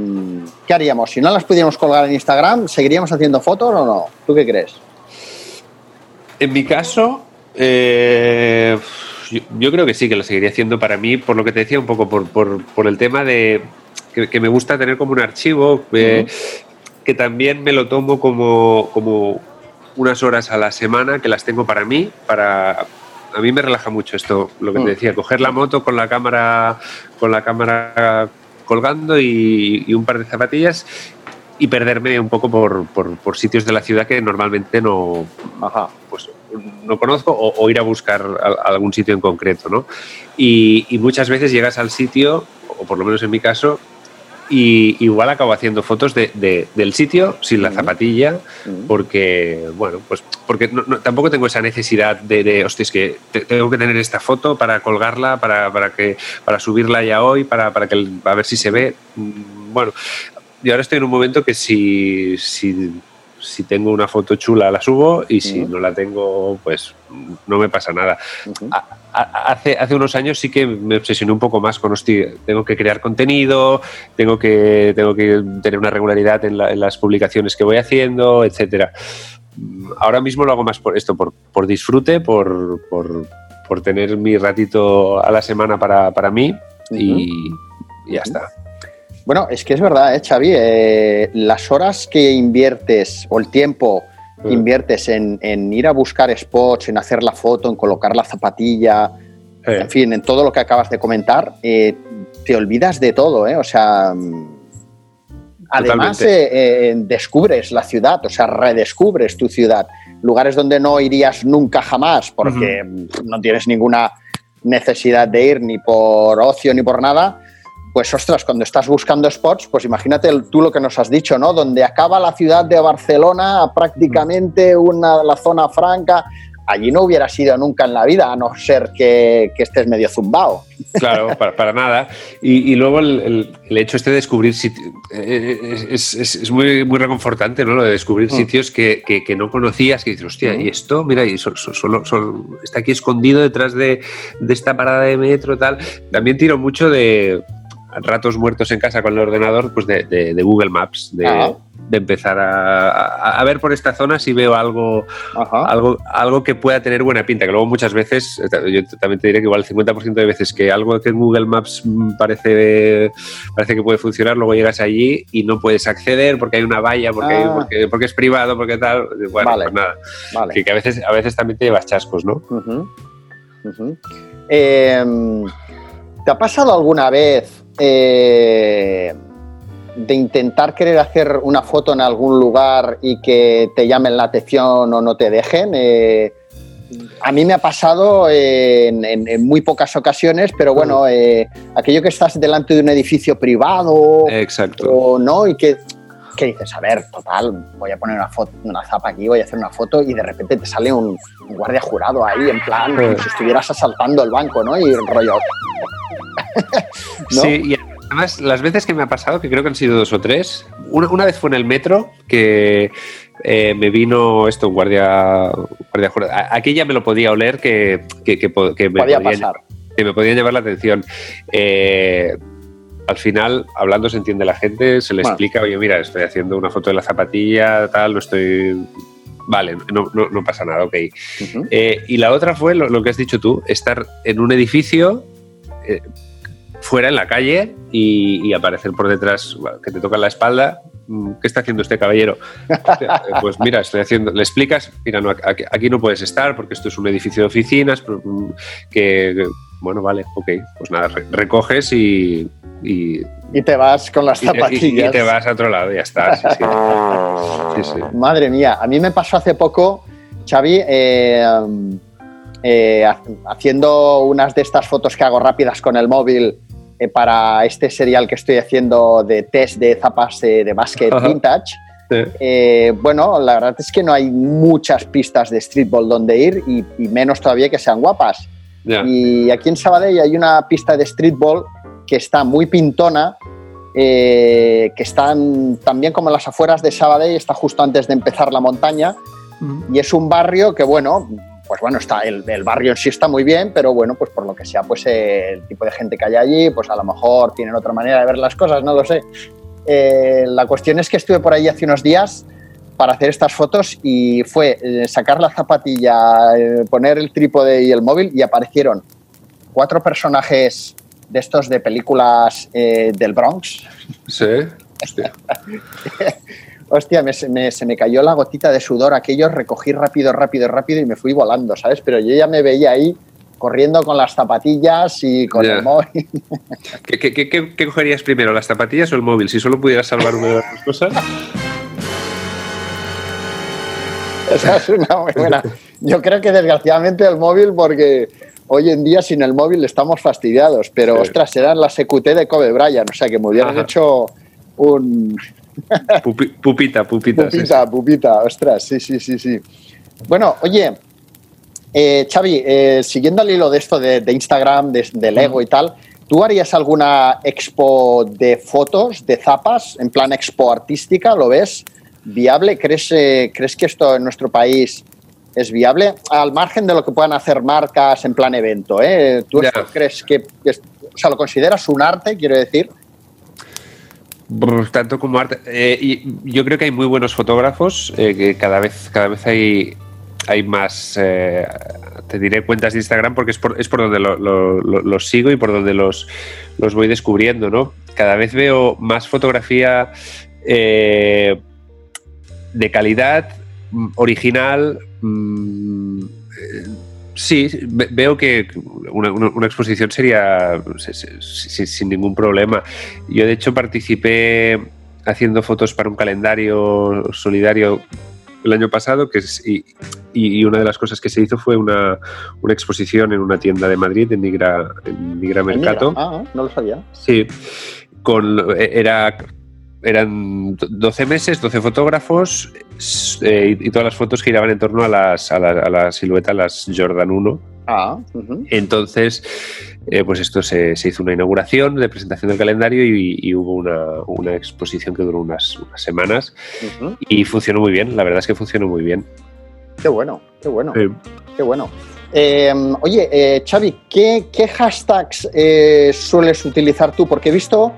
¿Qué haríamos? Si no las pudiéramos colgar en Instagram, ¿seguiríamos haciendo fotos o no? ¿Tú qué crees? En mi caso, eh, yo, creo que sí, que lo seguiría haciendo para mí, por lo que te decía, un poco por, el tema de que, me gusta tener como un archivo, eh, que también me lo tomo como, como unas horas a la semana que las tengo para mí, para, a mí me relaja mucho esto, lo que te mm. decía, coger la moto con la cámara, con la cámara colgando y, un par de zapatillas y perderme un poco por, por, sitios de la ciudad que normalmente no, pues, no conozco o, ir a buscar algún sitio en concreto. ¿no? Y, y, muchas veces llegas al sitio, o por lo menos en mi caso, y igual acabo haciendo fotos de, del sitio sin la zapatilla, porque, bueno, pues porque tampoco tengo esa necesidad de, de hostia, es que tengo que tener esta foto para colgarla, para, para, que, para subirla ya hoy, para, para que, a ver si se ve. Mm, bueno, y ahora estoy en un momento que si, si si tengo una foto chula la subo y si no la tengo, pues no me pasa nada. Hace, hace unos años sí que me obsesioné un poco más con, hostia, tengo que crear contenido, tengo que, tengo que tener una regularidad en, las publicaciones que voy haciendo, etcétera. Ahora mismo lo hago más por esto, por, por disfrute, por, por, por, tener mi ratito a la semana para, para mí y, y ya está. Bueno, es que es verdad, ¿eh, Xavi? Eh, las horas que inviertes o el tiempo mm. inviertes en, ir a buscar spots, en hacer la foto, en colocar la zapatilla, en fin, en todo lo que acabas de comentar, eh, te olvidas de todo, ¿eh? O sea, además descubres la ciudad, o sea, redescubres tu ciudad. Lugares donde no irías nunca jamás porque no tienes ninguna necesidad de ir ni por ocio ni por nada pues ostras, cuando estás buscando spots, pues imagínate tú lo que nos has dicho, ¿no? Donde acaba la ciudad de Barcelona, prácticamente una, la zona franca, allí no hubiera sido nunca en la vida, a no ser que, estés medio zumbao. Claro, para, nada. Y, luego el, hecho este de descubrir sitios, eh, es, muy, muy reconfortante, ¿no? Lo de descubrir mm. sitios que, no conocías, que dices, hostia, y esto, mira, y solo, está aquí escondido detrás de, de esta parada de metro, tal. También tiro mucho de ratos muertos en casa con el ordenador, pues de, Google Maps, de, ah. empezar a, ver por esta zona si veo algo, algo, algo que pueda tener buena pinta, que luego muchas veces, yo también te diré que igual el 50% de veces que algo que en Google Maps parece, parece que puede funcionar, luego llegas allí y no puedes acceder porque hay una valla, porque, ah. porque, porque, es privado, porque tal, bueno, pues nada, que, a, veces, a veces también te llevas chascos, ¿no? Em, ¿Te ha pasado alguna vez eh, de intentar querer hacer una foto en algún lugar y que te llamen la atención o no te dejen. Eh, a mí me ha pasado en, muy pocas ocasiones, pero bueno, eh, aquello que estás delante de un edificio privado, Exacto. O, ¿no? Y que, dices, a ver, total, voy a poner una foto, una zapa aquí, voy a hacer una foto y de repente te sale un, guardia jurado ahí, en plan, como si estuvieras asaltando el banco, ¿no? Y rollo, Sí, y además las veces que me ha pasado, que creo que han sido dos o tres, una, vez fue en el metro que eh, me vino esto, un guardia, guardia Aquí ya me lo podía oler que, que, me, podía que me podían llevar la atención. Eh, al final, hablando se entiende la gente, se le explica, oye, mira, estoy haciendo una foto de la zapatilla, tal, lo estoy vale, no, pasa nada, ok. Eh, y la otra fue lo, que has dicho tú, estar en un edificio, fuera en la calle y, aparecer por detrás, que te toca la espalda, mm, ¿qué está haciendo este caballero? Eh, pues mira, estoy haciendo, le explicas, mira, no, aquí, aquí no puedes estar porque esto es un edificio de oficinas, mm, que, bueno, vale, ok, pues nada, re- recoges y, y, Y te vas con las y- zapatillas. y te vas a otro lado, y ya está. Sí, sí. Sí, sí. Madre mía, a mí me pasó hace poco, Xavi, eh, eh, ha- haciendo unas de estas fotos que hago rápidas con el móvil eh, para este serial que estoy haciendo de test de zapas eh, de básquet Ajá. vintage. Sí. Eh, bueno, la verdad es que no hay muchas pistas de streetball donde ir y, y menos todavía que sean guapas. Y aquí en Sabadell hay una pista de streetball que está muy pintona, eh, que están también como en las afueras de Sabadell, está justo antes de empezar la montaña, y es un barrio que, bueno, pues bueno, está, el, el barrio en sí está muy bien, pero bueno, pues por lo que sea, pues eh, el tipo de gente que hay allí, pues a lo mejor tienen otra manera de ver las cosas, no lo sé. Eh, la cuestión es que estuve por ahí hace unos días para hacer estas fotos y fue eh, sacar la zapatilla, poner el trípode y el móvil y aparecieron cuatro personajes de estos de películas eh, del Bronx. Sí. Hostia. Hostia, me- se, me, se me cayó la gotita de sudor aquello, recogí rápido, rápido, rápido y me fui volando, ¿sabes? Pero yo ya me veía ahí corriendo con las zapatillas y con el móvil. ¿Qué, qué, qué- qué- qué cogerías primero, las zapatillas o el móvil? Si solo pudieras salvar una de las dos cosas. Esa es una muy buena. Yo creo que desgraciadamente el móvil, porque hoy en día sin el móvil estamos fastidiados, pero Sí. ostras, eran las EQT de Kobe Bryant, o sea que me hubieran Ajá. hecho un Pupi- pupita, pupita. sí, pupita, pupita, ostras, sí, sí, sí, sí. Bueno, oye, eh, Xavi, eh, siguiendo el hilo de esto de, de Instagram, de, de Lego y tal, ¿tú harías alguna expo de fotos, de zapas, en plan expo artística? ¿Lo ves viable? ¿Crees, eh, ¿crees que esto en nuestro país es viable? Al margen de lo que puedan hacer marcas en plan evento, ¿eh? ¿Tú esto crees que, o sea, lo consideras un arte, quiero decir? Tanto como arte. Eh, y yo creo que hay muy buenos fotógrafos, eh, que cada vez, cada vez hay, hay más, eh, te diré cuentas de Instagram porque es por, es por donde lo- lo- lo- los sigo y por donde los, los voy descubriendo, ¿no? Cada vez veo más fotografía de calidad, mm, original. mm, Sí, ve- veo que una, una- una exposición sería se- se- si- sin ningún problema. Yo, de hecho, participé haciendo fotos para un calendario solidario el año pasado, que es, y, y- una de las cosas que se hizo fue una, una exposición en una tienda de Madrid, en Nigra, en Nigra Mercato. Ah, no lo sabía. Sí, con, era, eran 12 meses, 12 fotógrafos eh, y, todas las fotos giraban en torno a, las, a, la, a la silueta, las Jordan 1. Ah. Entonces, eh, pues esto se, se hizo una inauguración de presentación del calendario y, y hubo una, una exposición que duró unas, unas semanas y funcionó muy bien, la verdad es que funcionó muy bien. Qué bueno, qué bueno, qué bueno. Eh, oye, eh, Xavi, ¿qué, qué hashtags sueles utilizar tú? Porque he visto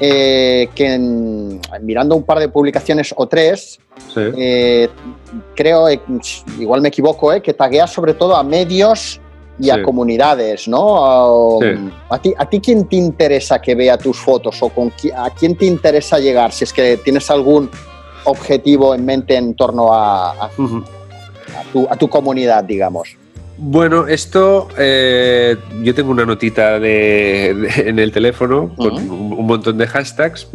eh, que en- mirando un par de publicaciones o tres, sí. eh, creo, eh, igual me equivoco, que tagueas sobre todo a medios y a comunidades, ¿no? Sí. A, ti, ¿A ti quién te interesa que vea tus fotos o con qui- a quién te interesa llegar? Si es que tienes algún objetivo en mente en torno a, a- a tu, a tu comunidad, digamos. Bueno, esto eh, yo tengo una notita de, de- en el teléfono con un, un montón de hashtags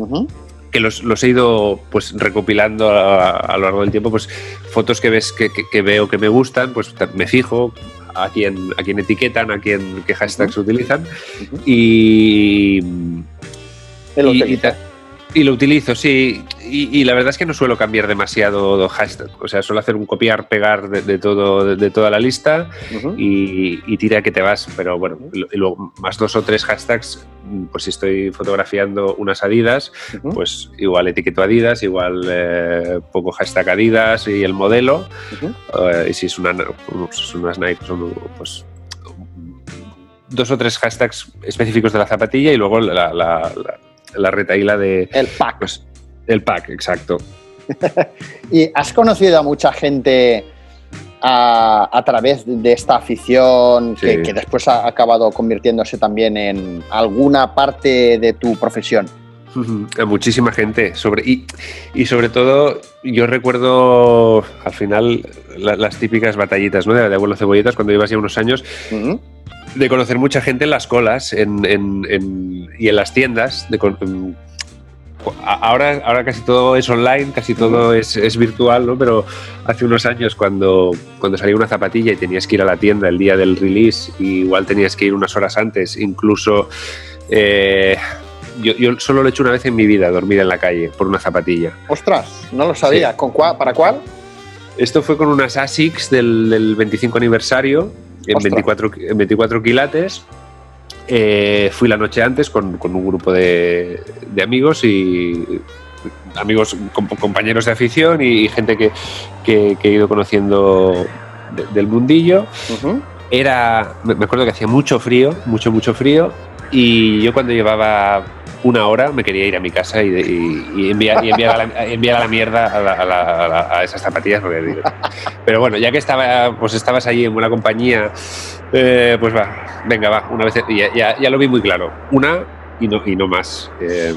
que los, los he ido pues recopilando a, a lo largo del tiempo, pues fotos que ves que, que- que veo que me gustan, pues me fijo a quién, a quién etiquetan, a quién qué hashtags utilizan y, ta- y lo utilizo, sí. Y, y la verdad es que no suelo cambiar demasiado hashtag. O sea, suelo hacer un copiar, pegar de, de todo, de, de toda la lista y, y tira que te vas. Pero bueno, y luego más dos o tres hashtags, pues si estoy fotografiando unas Adidas, pues igual etiqueto Adidas, igual eh, pongo hashtag Adidas y el modelo. Eh, y si es, una, pues, unas Nike, son, pues dos o tres hashtags específicos de la zapatilla y luego la, la, la, la retaíla de El pack. pues, el pack, exacto. ¿Y has conocido a mucha gente a, a través de esta afición que, Sí. que después ha acabado convirtiéndose también en alguna parte de tu profesión? A muchísima gente. Sobre, y, y sobre todo, yo recuerdo al final la- las típicas batallitas ¿no? de, de abuelo cebolletas cuando llevas ya unos años. De conocer mucha gente en las colas en, en- en- y en las tiendas. De, ahora, ahora casi todo es online, casi todo es, es virtual, ¿no? pero hace unos años cuando, cuando salía una zapatilla y tenías que ir a la tienda el día del release, y igual tenías que ir unas horas antes, incluso... eh, yo, yo solo lo he hecho una vez en mi vida, dormir en la calle por una zapatilla. Ostras, no lo sabía. Sí. ¿Con cuál- ¿Para cuál? Esto fue con unas ASICS del, del 25 aniversario en Ostras. 24, en 24 quilates. Eh, fui la noche antes con, con un grupo de, de amigos y amigos, com- compañeros de afición y, gente que, que- que he ido conociendo de- del mundillo. Era, me acuerdo que hacía mucho frío, mucho, mucho frío, y yo cuando llevaba una hora me quería ir a mi casa y, y- y enviar, y enviar, a la, enviar a la mierda a, la- a la- a la- a esas zapatillas. porque pero bueno, ya que estaba, pues estabas allí en buena compañía, eh, pues va, venga, va, una vez, y ya, ya- ya lo vi muy claro, una y no, y no más. Eh,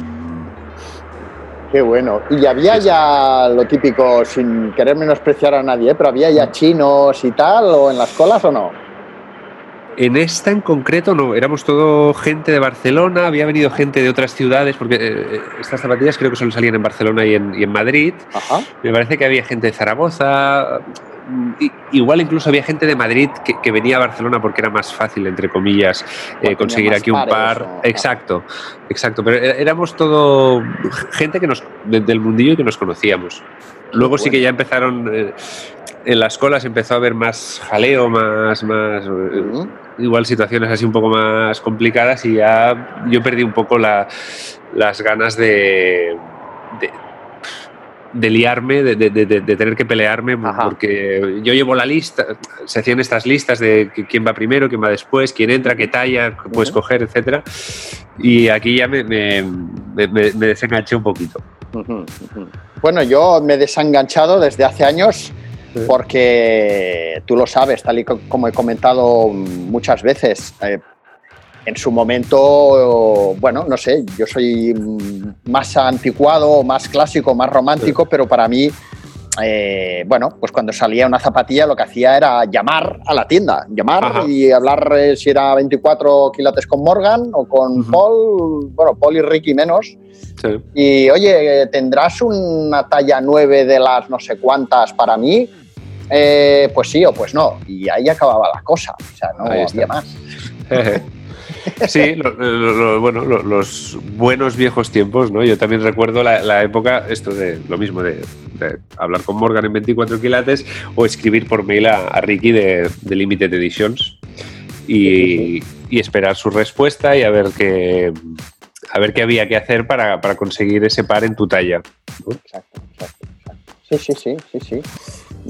Qué bueno. Y había ya lo típico, sin querer menospreciar a nadie, ¿eh? pero había ya chinos y tal, o en las colas o no. En esta en concreto no, éramos todo gente de Barcelona, había venido gente de otras ciudades, porque eh, estas zapatillas creo que solo salían en Barcelona y en, y en Madrid. Ajá. Me parece que había gente de Zaragoza, igual incluso había gente de Madrid que, que venía a Barcelona porque era más fácil, entre comillas, eh, conseguir aquí un par. o- Exacto, exacto, pero éramos todo gente que nos, de- del mundillo y que nos conocíamos. Luego sí que ya empezaron... eh, en las colas empezó a haber más jaleo, más, más eh. Igual situaciones así un poco más complicadas y ya yo perdí un poco la- las ganas de, de, de liarme, de, de- de- de tener que pelearme, Ajá. porque yo llevo la lista, se hacían estas listas de quién va primero, quién va después, quién entra, qué talla puedes Ujú. coger, etcétera Y aquí ya me, me, me- me- desenganché un poquito. Ujú, ujú. Bueno, yo me he desenganchado desde hace años Sí. porque tú lo sabes, tal y co- como he comentado muchas veces. eh, en su momento, bueno, no sé, yo soy mm, más anticuado, más clásico, más romántico, pero para mí, eh, bueno, pues cuando salía una zapatilla lo que hacía era llamar a la tienda, llamar Ajá. y hablar eh, si era 24 quilates con Morgan o con. Paul, bueno, Paul y Ricky menos. Sí. Y oye, ¿tendrás una talla 9 de las no sé cuántas para mí? Eh, pues sí o pues no. Y ahí acababa la cosa. O sea, no había más. Sí, lo- bueno, lo- los buenos viejos tiempos, ¿no? Yo también recuerdo la, época, esto de lo mismo, de, hablar con Morgan en 24 quilates o escribir por mail a, Ricky de, Limited Editions y, esperar su respuesta y a ver qué, a ver qué había que hacer para, para conseguir ese par en tu talla. Exacto, exacto, exacto. Sí, sí, sí, sí, sí.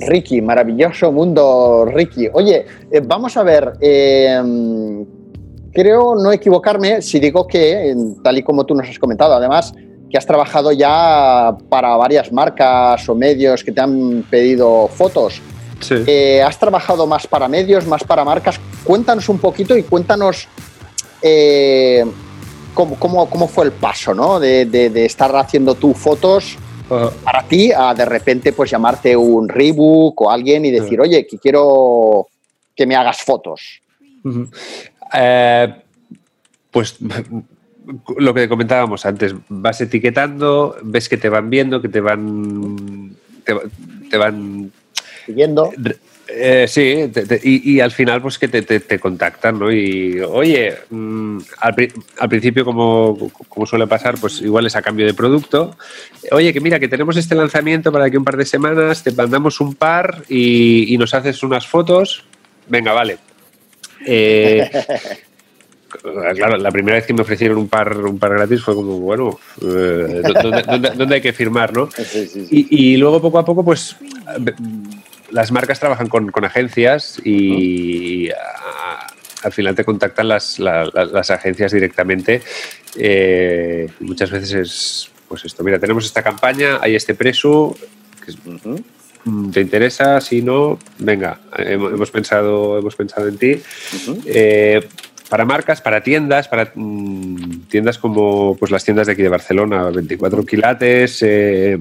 Ricky, maravilloso mundo, Ricky. Oye, eh, vamos a ver. eh, creo no equivocarme si digo que, tal y como tú nos has comentado, además, que has trabajado ya para varias marcas o medios que te han pedido fotos. Sí. Eh, ¿Has trabajado más para medios, más para marcas? Cuéntanos un poquito y cuéntanos eh, cómo, cómo- cómo fue el paso, ¿no? De, de- de estar haciendo tú fotos Ajá. para ti a de repente pues llamarte un Reebok o alguien y decir, oye, que quiero que me hagas fotos. Ujú. Eh, pues lo que comentábamos antes, vas etiquetando, ves que te van viendo, que te van. te, va- te van. Siguiendo. eh, sí, te- te- y, y al final, pues que te, te- contactan, ¿no? Y oye, mm, al, pri- al principio, como, como suele pasar, pues igual es a cambio de producto. Oye, que mira, que tenemos este lanzamiento para que un par de semanas te mandamos un par y, y nos haces unas fotos. Venga, vale. Eh, claro, la primera vez que me ofrecieron un par, un par gratis fue como, bueno, eh, ¿dónde, dónde- dónde hay que firmar, no? Sí, sí, sí. Y, y luego poco a poco, pues las marcas trabajan con, con agencias y a- al final te contactan las, la- la- las agencias directamente. Eh, muchas veces es, pues esto, mira, tenemos esta campaña, hay este preso, que es- Ujú. ¿Te interesa? Si no, venga, hemos, pensado, hemos pensado en ti. Eh, para marcas, para tiendas, para, mm, tiendas como pues las tiendas de aquí de Barcelona, 24 quilates, eh,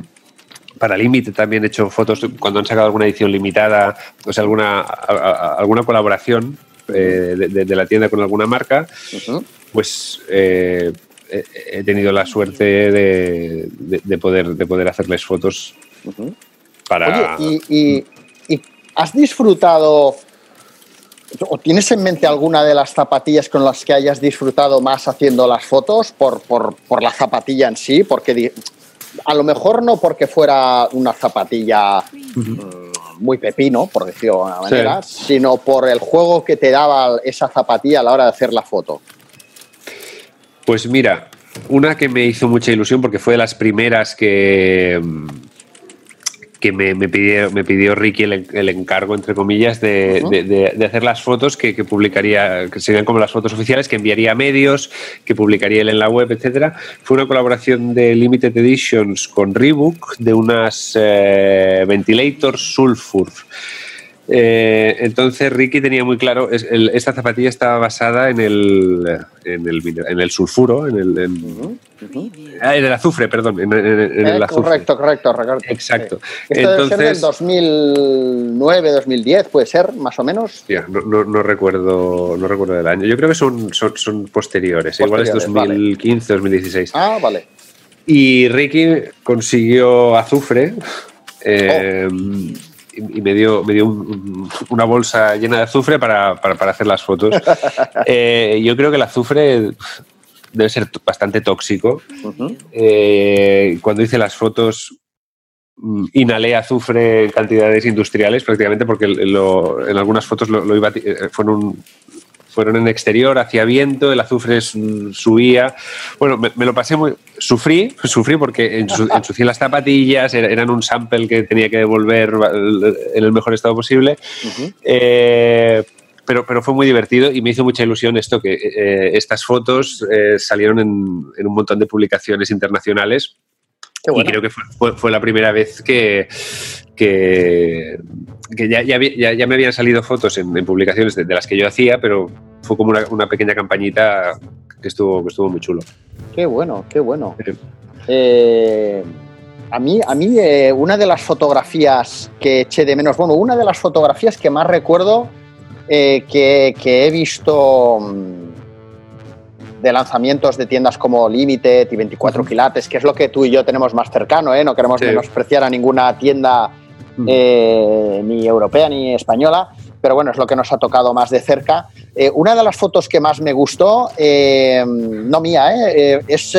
para Límite también he hecho fotos cuando han sacado alguna edición limitada, o sea, alguna, alguna colaboración eh, de, la tienda con alguna marca, pues eh, he tenido la suerte de, poder, de poder hacerles fotos para... Oye, y, has disfrutado ¿O tienes en mente alguna de las zapatillas con las que hayas disfrutado más haciendo las fotos por, por la zapatilla en sí? Porque a lo mejor no porque fuera una zapatilla mm, muy pepino, por decirlo de alguna manera, sino por el juego que te daba esa zapatilla a la hora de hacer la foto. Pues mira, una que me hizo mucha ilusión porque fue de las primeras que, que me, pidió, me pidió Ricky el, encargo, entre comillas, de, hacer las fotos que, publicaría, que serían como las fotos oficiales, que enviaría a medios, que publicaría él en la web, etcétera. Fue una colaboración de Limited Editions con Reebok de unas eh, ventilators Sulfur. Eh, entonces Ricky tenía muy claro, esta zapatilla estaba basada en el, en el, en el sulfuro, en el, ah, en, el azufre, perdón, en, el eh, azufre. Correcto, correcto, correcto. Exacto. Esto Entonces, debe ser del 2009, 2010, puede ser, más o menos. no, no, recuerdo, no recuerdo el año. Yo creo que son, son, posteriores, igual es 2015, 2016. Ah, vale. Y Ricky consiguió azufre. Eh, oh y me dio, me dio una bolsa llena de azufre para, hacer las fotos. Eh, yo creo que el azufre debe ser bastante tóxico. Eh, cuando hice las fotos mm, inhalé azufre en cantidades industriales prácticamente porque en algunas fotos lo, iba, eh, fueron fueron en exterior, hacía viento, el azufre subía. Bueno, me, lo pasé muy. Sufrí, sufrí porque ensucié las zapatillas, eran un sample que tenía que devolver en el mejor estado posible. Eh, pero, pero, fue muy divertido y me hizo mucha ilusión esto, que eh, estas fotos eh, salieron en, un montón de publicaciones internacionales. Y creo que fue, la primera vez que, que, ya, ya, me habían salido fotos en, publicaciones de, las que yo hacía, pero fue como una, pequeña campañita que estuvo, que estuvo muy chulo. Qué bueno, qué bueno. Eh, a mí, a mí eh, una de las fotografías que eché de menos, bueno, una de las fotografías que más recuerdo eh, que, he visto mm, de lanzamientos de tiendas como Limited y 24 quilates, que es lo que tú y yo tenemos más cercano, ¿eh? no queremos menospreciar a ninguna tienda eh, ni europea ni española, pero bueno, es lo que nos ha tocado más de cerca. Eh, una de las fotos que más me gustó, eh, no mía, es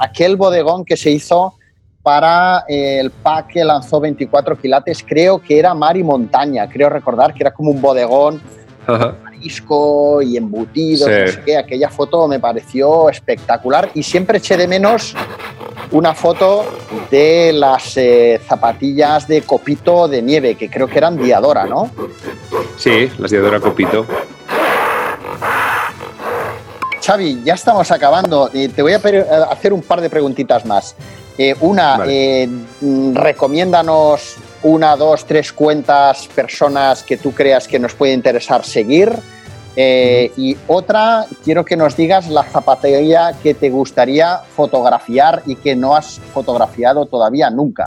aquel bodegón que se hizo para el pack que lanzó 24 quilates, creo que era mar y montaña, creo recordar que era como un bodegón y embutidos, no sé qué, aquella foto me pareció espectacular y siempre eché de menos una foto de las eh, zapatillas de copito de nieve, que creo que eran Diadora, ¿no? Sí, las Diadora Copito. Xavi, ya estamos acabando. Eh, te voy a eh, hacer un par de preguntitas más. una, mm, recomiéndanos una, dos, tres cuentas, personas que tú creas que nos puede interesar seguir. Eh, y otra, quiero que nos digas la zapatería que te gustaría fotografiar y que no has fotografiado todavía nunca.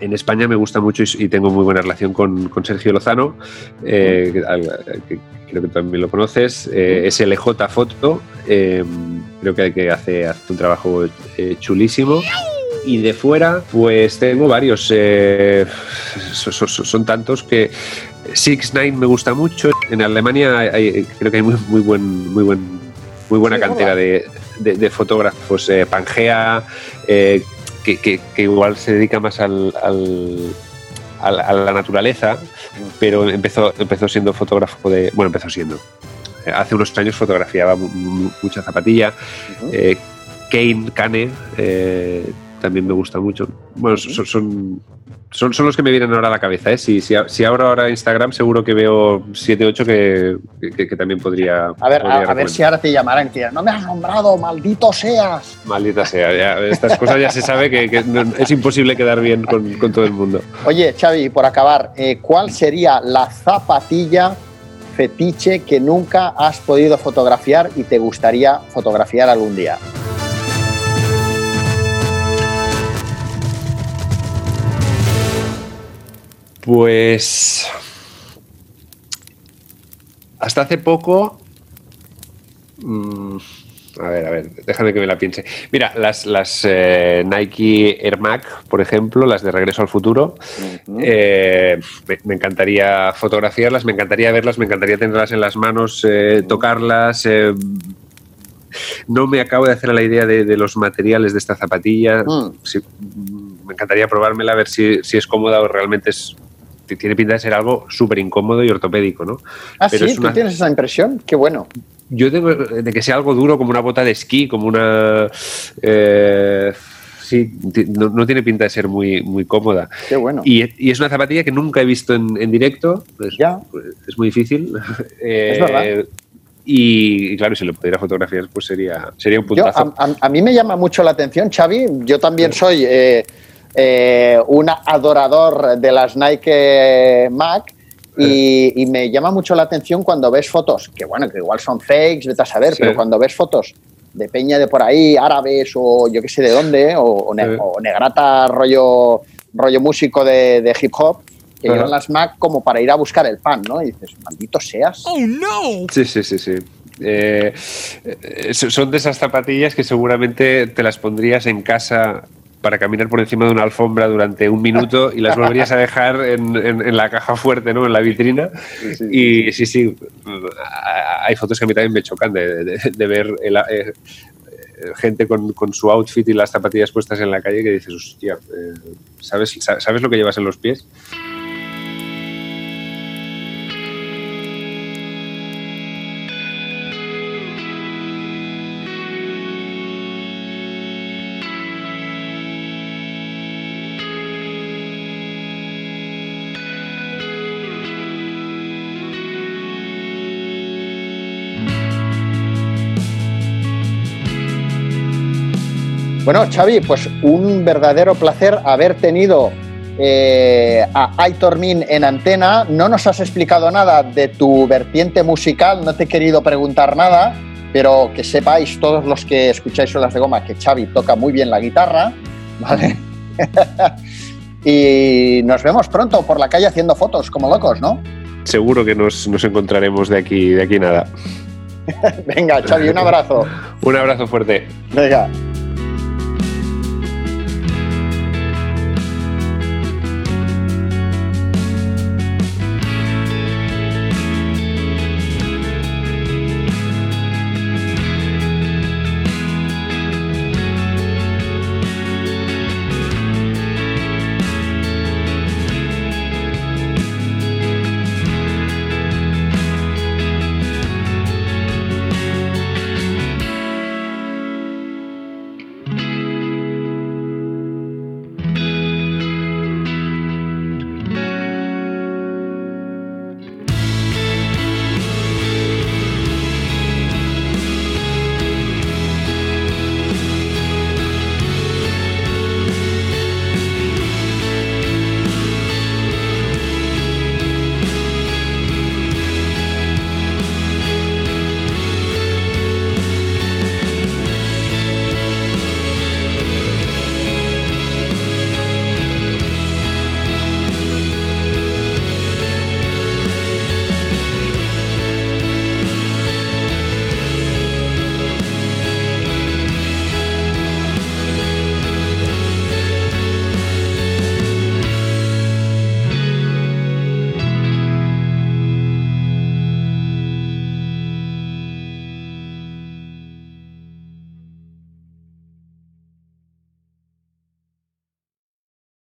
En España me gusta mucho y tengo muy buena relación con, Sergio Lozano, eh, que, creo que también lo conoces, eh, es LJ Foto, creo que, que hace, hace un trabajo chulísimo. Y de fuera, pues tengo varios. son, tantos que Six Nine me gusta mucho. En Alemania creo que hay muy, muy, buen, muy, buen, muy buena cantera de, fotógrafos. Eh, Pangea, eh, que, igual se dedica más al, a la naturaleza, pero empezó, empezó siendo fotógrafo de. Bueno, empezó siendo. Hace unos años fotografiaba mucha zapatilla. Eh, Kane, Kane, también me gusta mucho. Bueno, son, son, son, los que me vienen ahora a la cabeza. ¿eh? Si, si, si abro ahora Instagram, seguro que veo 7, 8 que, que, también podría. A ver, a, ver si ahora te llamarán y no me has nombrado, maldito seas. Maldita sea, estas cosas ya se sabe que, es imposible quedar bien con, con, todo el mundo. Oye, Xavi, por acabar, eh, ¿cuál sería la zapatilla fetiche que nunca has podido fotografiar y te gustaría fotografiar algún día? Pues hasta hace poco... mm, a ver, a ver, déjame que me la piense. Mira, las, las eh, Nike Air Mac, por ejemplo, las de Regreso al Futuro, eh, me, me encantaría fotografiarlas, me encantaría verlas, me encantaría tenerlas en las manos, eh, tocarlas. no me acabo de hacer a la idea de, de los materiales de esta zapatilla. Mm. Sí, mm, me encantaría probármela a ver si, si es cómoda o realmente es, tiene pinta de ser algo súper incómodo y ortopédico, ¿no? Ah, Pero sí, ¿tú una- tienes esa impresión? Qué bueno. yo tengo de que sea algo duro como una bota de esquí, como una... eh, sí, no, no tiene pinta de ser muy, muy cómoda. Qué bueno. Y, y es una zapatilla que nunca he visto en, en directo. Es, Ya. es muy difícil. Eh, Es verdad. Y, y claro, si lo pudiera fotografiar, pues sería, sería un Yo, puntazo. a, a- a mí me llama mucho la atención, Xavi. Yo también soy eh, eh, un adorador de las Nike Mac y, y me llama mucho la atención cuando ves fotos, que bueno, que igual son fakes, vete a saber, Sí. pero cuando ves fotos de peña de por ahí, árabes o yo qué sé de dónde, o, o ne- Sí. o negrata rollo, rollo músico de, de hip hop, que llevan las Mac como para ir a buscar el pan, ¿no? Y dices, maldito seas. Sí, sí, sí, sí. Eh, eh, son de esas zapatillas que seguramente te las pondrías en casa para caminar por encima de una alfombra durante un minuto y las volverías a dejar en, en- en la caja fuerte, ¿no? En la vitrina. Y sí, sí, hay fotos que a mí también me chocan de, de- de ver el- eh, gente con, con su outfit y las zapatillas puestas en la calle que dices, hostia, eh, ¿sabes, sa- ¿sabes lo que llevas en los pies? Bueno, Xavi, pues un verdadero placer haber tenido eh, a Aitor Min en antena. No nos has explicado nada de tu vertiente musical, no te he querido preguntar nada, pero que sepáis todos los que escucháis Olas de Goma que Xavi toca muy bien la guitarra, ¿vale? y nos vemos pronto por la calle haciendo fotos como locos, ¿no? Seguro que nos, nos encontraremos de aquí, de aquí nada. Venga, Xavi, un abrazo. Un abrazo fuerte. Venga.